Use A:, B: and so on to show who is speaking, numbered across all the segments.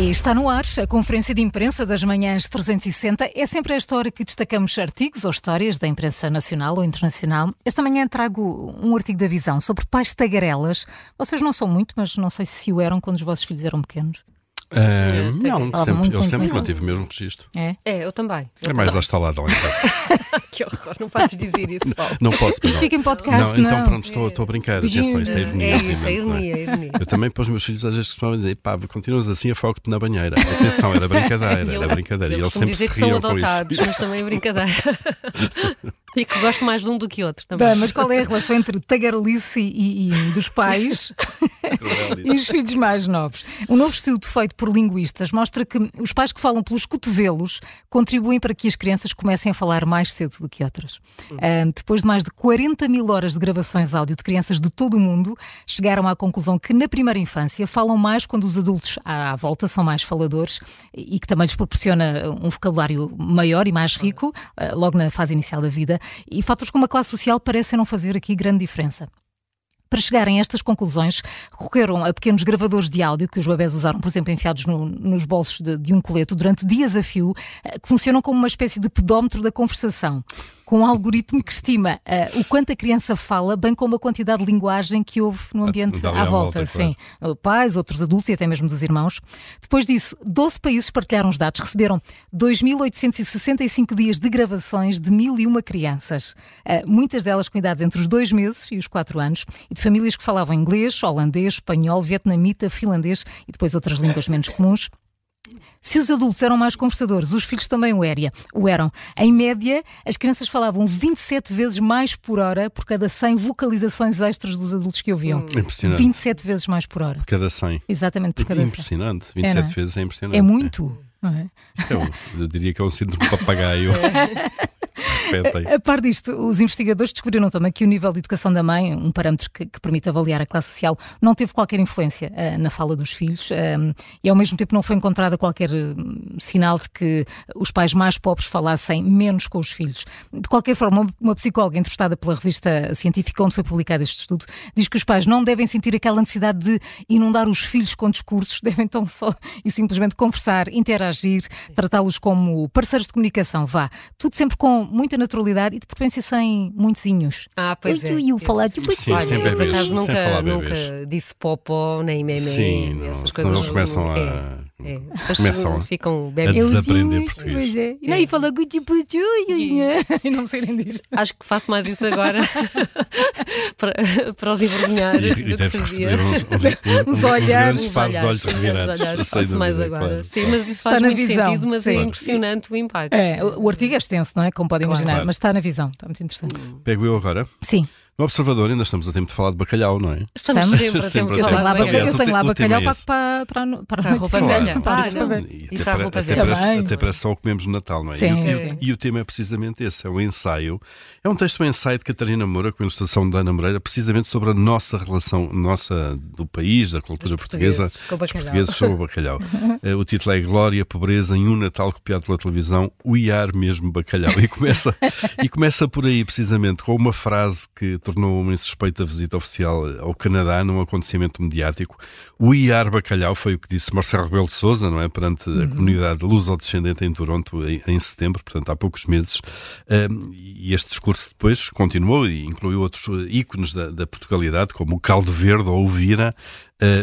A: E está no ar a conferência de imprensa das manhãs 360. É sempre esta hora que destacamos artigos ou histórias da imprensa nacional ou internacional. Esta manhã trago um artigo da Visão sobre pais tagarelas. Vocês não são muito, mas não sei se o eram quando os vossos filhos eram pequenos.
B: Uh, não,
A: Falava
B: sempre, eu sempre mantive o mesmo registro.
A: É?
C: É, eu também. Eu
B: É mais lá está lá, em casa.
C: que horror, não podes dizer isso, Paulo.
B: Não posso,
A: Isto
B: não.
A: fica em podcast,
B: não,
A: não.
B: então pronto, estou, estou a brincar. Atenção, isto é ironia.
C: É isso, é
B: não
C: ironia, é ironia.
B: Eu também para os meus filhos às vezes costumavam dizer, pá, continuas assim, afogo-te na banheira. Atenção, era brincadeira, era brincadeira.
C: Eu
B: E eles sempre
C: dizer
B: se
C: que são
B: riam com
C: adotados,
B: isso.
C: mas também é brincadeira. e que gosto mais de um do que outro também.
A: Bem, mas qual é a relação entre tagarelice e, e dos pais e os filhos mais novos? Um novo estudo feito por linguistas mostra que os pais que falam pelos cotovelos contribuem para que as crianças comecem a falar mais cedo do que outras. Ah, depois de mais de 40 mil horas de gravações áudio de crianças de todo o mundo, chegaram à conclusão que na primeira infância falam mais quando os adultos à, volta são mais faladores e que também lhes proporciona um vocabulário maior e mais rico, ah, logo na fase inicial da vida. E fatores como a classe social parecem não fazer aqui grande diferença. Para chegarem a estas conclusões, recorreram a pequenos gravadores de áudio que os bebés usaram, por exemplo, enfiados no- nos bolsos de, de um colete durante dias a fio, eh, que funcionam como uma espécie de pedómetro da conversação, com um algoritmo que estima eh, o quanto a criança fala, bem como a quantidade de linguagem que houve no ambiente
B: dali
A: à volta.
B: volta,
A: sim. Pais, outros adultos e até mesmo dos irmãos. Depois disso, 12 países partilharam os dados, receberam 2.865 dias de gravações de mil e uma crianças, eh, muitas delas com idades entre os dois meses e os quatro anos, e de famílias que falavam inglês, holandês, espanhol, vietnamita, finlandês e depois outras línguas menos comuns. Se os adultos eram mais conversadores, os filhos também o, era, o eram. Em média, as crianças falavam 27 vezes mais por hora por cada 100 vocalizações extras dos adultos que ouviam.
B: Impressionante.
A: 27 vezes mais por hora.
B: Cada 100.
A: Exatamente por cada 100.
B: Impressionante.
A: É,
B: 27
A: não é?
B: vezes é impressionante.
A: É muito. é?
B: É um- eu diria que é um síndrome papagaio. Repetem.
A: A par disto, os investigadores descobriram também que o nível de educação da mãe, um parâmetro que, que permite avaliar a classe social, não teve qualquer influência ah, na fala dos filhos ah, e, ao mesmo tempo, não foi encontrada qualquer hum, sinal de que os pais mais pobres falassem menos com os filhos. De qualquer forma, uma psicóloga entrevistada pela revista científica onde foi publicado este estudo diz que os pais não devem sentir aquela necessidade de inundar os filhos com discursos, devem então só e simplesmente conversar, interagir, tratá-los como parceiros de comunicação, vá. Tudo sempre com muita naturalidade e de preferência sem muitos inhos.
C: Ah, pois é.
A: Ui, ui, ui, falar de
B: Sim,
C: Olha,
B: sem
C: eu por
B: bebês,
C: acaso
B: sem
C: nunca,
B: falar
C: nunca
B: bebês.
C: disse popó, nem memé,
B: Sim, não,
C: essas coisas.
B: eles começam
C: não-
B: a-
C: É, é.
B: Começam
C: ficam
B: a
C: bebês.
B: des- desaprender português.
A: Pois é. E não, e fala guti e não saírem disto.
C: Acho que faço mais isso agora para, para os envergonhar
B: E, e deves receber uns, uns, uns, uns
A: olhares.
B: pares de olhos
C: Os
B: revirados.
C: olhares, faço mais agora.
B: claro,
C: Sim, mas isso
A: Está
C: faz
A: na
C: muito
A: visão,
C: sentido, mas
A: sim.
C: é impressionante o impacto.
A: É, o o artigo é extenso, não é? Como podem
C: Claro.
A: imaginar,
B: Claro.
A: mas está na visão, está muito interessante.
B: Pego eu agora.
A: Sim,
B: No Observador ainda estamos a tempo de falar de bacalhau, não é?
C: Estamos
A: Estamos
C: sempre a
B: sempre
C: tempo
B: a
C: de
A: eu tenho lá,
C: falar de
A: bacalhau,
B: o
A: eu tenho
B: te-
A: lá
B: o
A: bacalhau
B: é
A: para, para, para, para
C: a roupa velha. Ah.
B: E
C: E
B: até,
C: para a roupa
B: até
C: velha.
B: até parece só o que comemos no Natal, não é?
A: Sim,
B: e, o,
A: sim.
B: e o tema é precisamente esse, é o ensaio. É um texto, um ensaio de Catarina Moura, com a ilustração da Ana Moreira, precisamente sobre a nossa relação, nossa do país, da cultura
C: Dos
B: portuguesa,
C: portugueses com o
B: dos
C: bacalhau.
B: portugueses sobre o bacalhau. Eh, o título é Glória, Pobreza em um Natal copiado pela televisão, We Are Mesmo Bacalhau. E começa, e começa por aí, precisamente, com uma frase que tornou uma insuspeita visita oficial ao Canadá num acontecimento mediático. We Are Bacalhau foi o que disse Marcelo Rebelo de Sousa, não é? Perante a comunidade luso-descendente em Toronto em, em setembro, portanto há poucos meses. Um, e este discurso depois continuou e incluiu outros ícones da, da Portugalidade, como o Caldo Verde ou o Vira,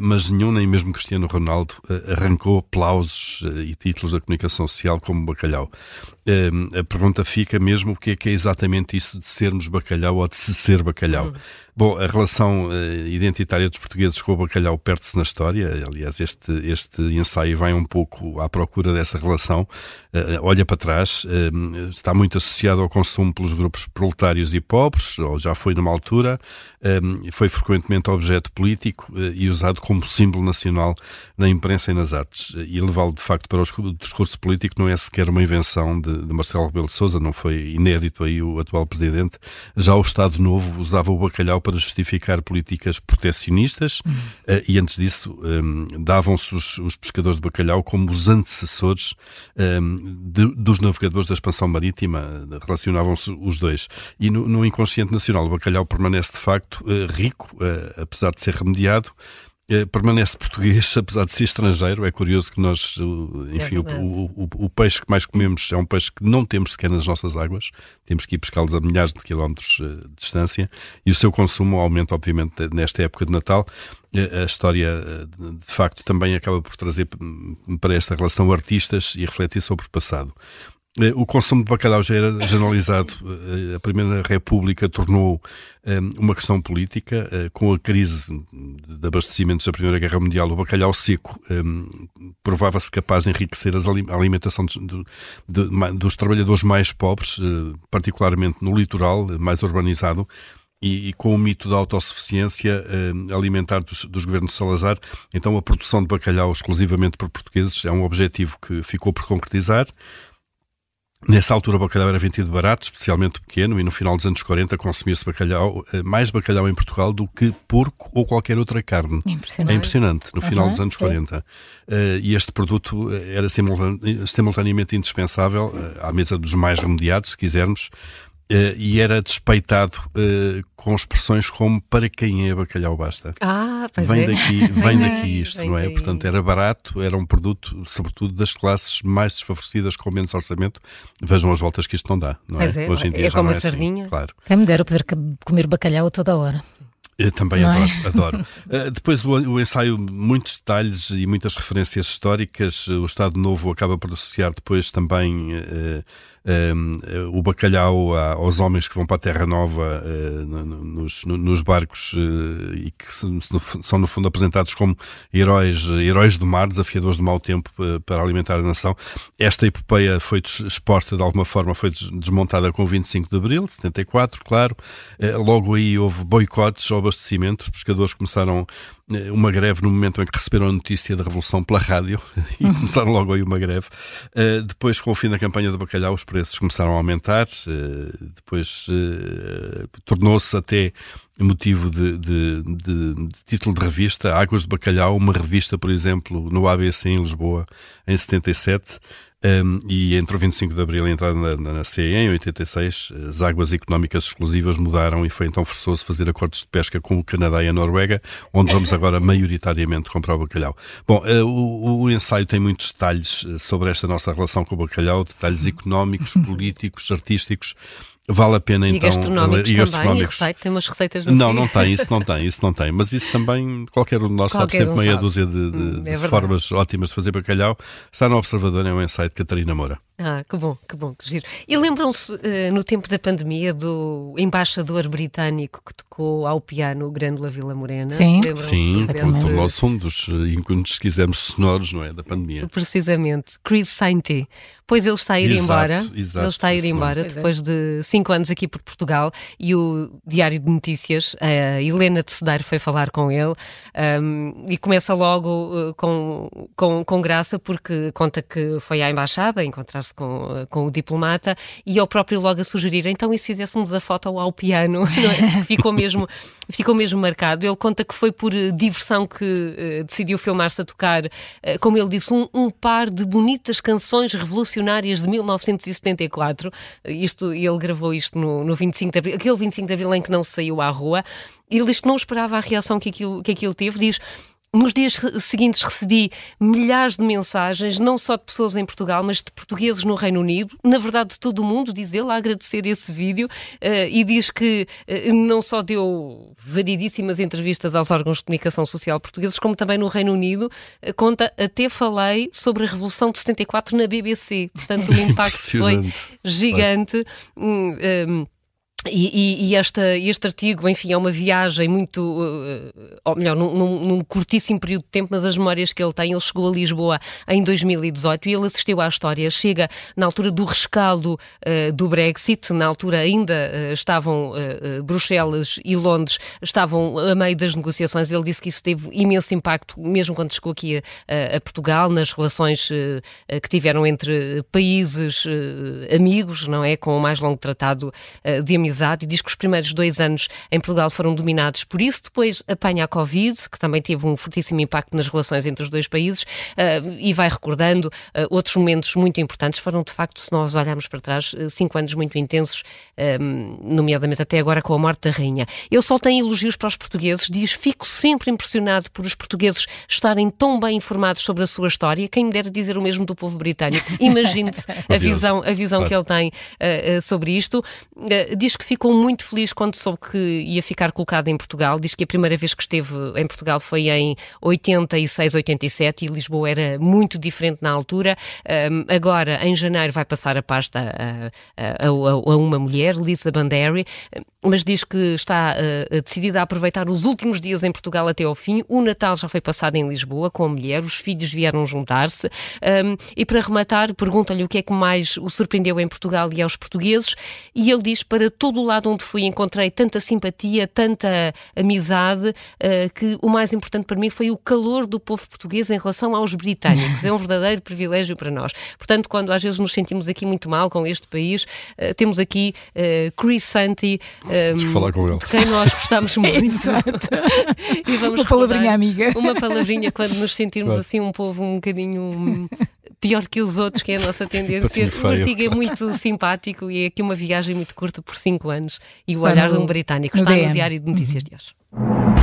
B: mas nenhum, nem mesmo Cristiano Ronaldo, uh, arrancou aplausos uh, e títulos da comunicação social como bacalhau. A pergunta fica mesmo o que é que é exatamente isso de sermos bacalhau ou de se ser bacalhau. Bom, a relação identitária dos portugueses com o bacalhau perde-se na história. Aliás, este, este ensaio vai um pouco à procura dessa relação. olha para trás, está muito associado ao consumo pelos grupos proletários e pobres, ou já foi numa altura, foi frequentemente objeto político e usado como símbolo nacional na imprensa e nas artes. E levá-lo, de facto, para o discurso político não é sequer uma invenção de, de Marcelo Rebelo de Sousa, não foi inédito aí o atual presidente. Já o Estado Novo usava o bacalhau para justificar políticas proteccionistas
A: Hum.
B: uh, e, antes disso, um, davam-se os, os, pescadores de bacalhau como os antecessores um, de, dos navegadores da expansão marítima, relacionavam-se os dois. E no, no inconsciente nacional, o bacalhau permanece, de facto, uh, rico, apesar de ser remediado, eh, permanece português, apesar de ser estrangeiro. É curioso que nós, eh, enfim, é o, o, o, peixe que mais comemos é um peixe que não temos sequer nas nossas águas, temos que ir pescá-los a milhares de quilómetros de distância e o seu consumo aumenta, obviamente, nesta época de Natal. A história, de facto, também acaba por trazer hum, para esta relação artistas e refletir sobre o passado. Eh, o consumo de bacalhau já era generalizado. Eh, a Primeira República tornou eh, uma questão política. Com a crise de abastecimentos da Primeira Guerra Mundial, o bacalhau seco provava-se capaz de enriquecer a alimentação dos trabalhadores mais pobres, particularmente no litoral, mais urbanizado. E, e, com o mito da autossuficiência alimentar dos, dos, governos de Salazar, então a produção de bacalhau exclusivamente por portugueses é um objetivo que ficou por concretizar. Nessa altura o bacalhau era vendido barato, especialmente pequeno, e no final dos anos 40 consumia-se bacalhau, eh, mais bacalhau em Portugal do que porco ou qualquer outra carne.
A: Impressionante.
B: É impressionante, no uhum, final dos anos 40. Uh, e este produto eh, era simultaneamente indispensável uh, à mesa dos mais remediados, se quisermos, Uh, e era despeitado uh, com expressões como para quem é bacalhau basta.
C: Ah, pois
B: vem
C: é.
B: daqui, vem daqui isto, vem não é? Daí. Portanto, era barato, era um produto, sobretudo das classes mais desfavorecidas com menos orçamento. Vejam as voltas que isto não dá, não
C: pois é?
B: é? Hoje em dia
C: é
B: já como
C: não
B: é
C: a sardinha.
B: Assim, claro.
A: Quem me dera poder comer bacalhau a toda hora.
B: Eu também não adoro, é? adoro. Uh, depois o, o, ensaio, muitos detalhes e muitas referências históricas. O Estado Novo acaba por associar depois também uh, uh, o bacalhau aos homens que vão para a Terra Nova nos, nos, barcos e que são no fundo apresentados como heróis, heróis do mar, desafiadores do mau tempo para alimentar a nação. Esta epopeia foi exposta de alguma forma, foi desmontada com o 25 de Abril de 74, claro. logo aí houve boicotes abastecimento. Os pescadores começaram eh, uma greve no momento em que receberam a notícia da Revolução pela rádio e começaram logo aí uma greve. Uh, depois, com o fim da campanha do bacalhau, os preços começaram a aumentar. Uh, depois uh, tornou-se até motivo de, de, de, de, título de revista, Águas de Bacalhau, uma revista, por exemplo, no ABC em Lisboa, em 77. Um, e entre o 25 de Abril e a entrada na, na CE em 86, as águas económicas exclusivas mudaram e foi então forçoso fazer acordos de pesca com o Canadá e a Noruega, onde vamos agora maioritariamente comprar o bacalhau. Bom, uh, o, o, ensaio tem muitos detalhes eh, sobre esta nossa relação com o bacalhau, detalhes económicos, políticos, artísticos. Vale a pena
C: e
B: então.
C: Gastronómicos e gastronómicos também, e tem umas receitas
B: Não, fim. não tem, isso não tem, isso não tem. Mas isso também, qualquer um de nós qualquer sabe sempre um meia sabe. dúzia de, de, hum, é de formas ótimas de fazer bacalhau. Está no Observador, é um ensaio de Catarina Moura.
C: Ah, que bom, que bom, que giro. E lembram-se, uh, no tempo da pandemia, do embaixador britânico que tocou ao piano o Grândola Vila Morena?
A: Sim,
B: Sim tornou-se um dos ícones, se quisermos, sonoros, não é, da pandemia.
C: Precisamente. Chris Sainty. Pois ele está a ir
B: exato,
C: embora.
B: Exato,
C: ele está a ir embora é. depois de cinco anos aqui por Portugal e o Diário de Notícias, a Helena de Cedeiro foi falar com ele um, e começa logo uh, com, com, com graça porque conta que foi à embaixada encontrar se com, com o diplomata e ele próprio logo a sugerir, então e se fizéssemos a foto ao piano, é? ficou mesmo ficou mesmo marcado. Ele conta que foi por eh, diversão que uh, decidiu filmar-se a tocar, uh, como ele disse, um, um, par de bonitas canções revolucionárias de 1974. Isto, ele gravou isto no, no 25 de Abril, aquele 25 de Abril em que não se saiu à rua. Ele diz que não esperava a reação que aquilo, que aquilo teve, diz nos dias seguintes recebi milhares de mensagens, não só de pessoas em Portugal, mas de portugueses no Reino Unido, na verdade de todo o mundo, diz ele, a agradecer esse vídeo uh, e diz que uh, não só deu variedíssimas entrevistas aos órgãos de comunicação social portugueses, como também no Reino Unido, uh, conta, até falei sobre a Revolução de 74 na BBC, portanto o impacto foi gigante. Um, um, e, e, e esta, este artigo, enfim, é uma viagem muito, uh, ou melhor, num, num, curtíssimo período de tempo, mas as memórias que ele tem, ele chegou a Lisboa em 2018 e ele assistiu à história. Chega na altura do rescaldo uh, do Brexit, na altura ainda uh, estavam Bruxelas e Londres, estavam a meio das negociações. Ele disse que isso teve imenso impacto, mesmo quando chegou aqui a, a Portugal, nas relações que tiveram entre países amigos, não é? Com o mais longo tratado de amizade e diz que os primeiros dois anos em Portugal foram dominados por isso. Depois apanha a Covid, que também teve um fortíssimo impacto nas relações entre os dois países, uh, e vai recordando uh, outros momentos muito importantes. Foram, de facto, se nós olharmos para trás, cinco anos muito intensos, um, nomeadamente até agora com a morte da rainha. Ele só tem elogios para os portugueses, diz: Fico sempre impressionado por os portugueses estarem tão bem informados sobre a sua história. Quem me dera dizer o mesmo do povo britânico. Imagine-se a visão, a visão claro. que ele tem uh, sobre isto. Diz que ficou muito feliz quando soube que ia ficar colocado em Portugal. Diz que a primeira vez que esteve em Portugal foi em 86, 87 e Lisboa era muito diferente na altura. Um, agora, em janeiro, vai passar a pasta a, a, a, a uma mulher, Lisa Banderi, mas diz que está decidida a aproveitar os últimos dias em Portugal até ao fim. O Natal já foi passado em Lisboa com a mulher, os filhos vieram juntar-se. Um, e para rematar, pergunta-lhe o que é que mais o surpreendeu em Portugal e aos portugueses, e ele diz: Para todo o lado onde fui encontrei tanta simpatia, tanta amizade, uh, que o mais importante para mim foi o calor do povo português em relação aos britânicos. É um verdadeiro privilégio para nós. Portanto, quando às vezes nos sentimos aqui muito mal com este país, uh, temos aqui uh, Chris Santi,
B: um, falar com ele.
C: de quem nós gostamos muito.
A: Exato.
C: e vamos
A: uma palavrinha amiga.
C: Uma palavrinha quando nos sentirmos assim um povo um bocadinho pior que os outros, que é a nossa tendência. O artigo é muito simpático e é aqui uma viagem muito curta por cinco anos e Está o olhar no, de um britânico. Está no, no Diário de Notícias uhum. de hoje.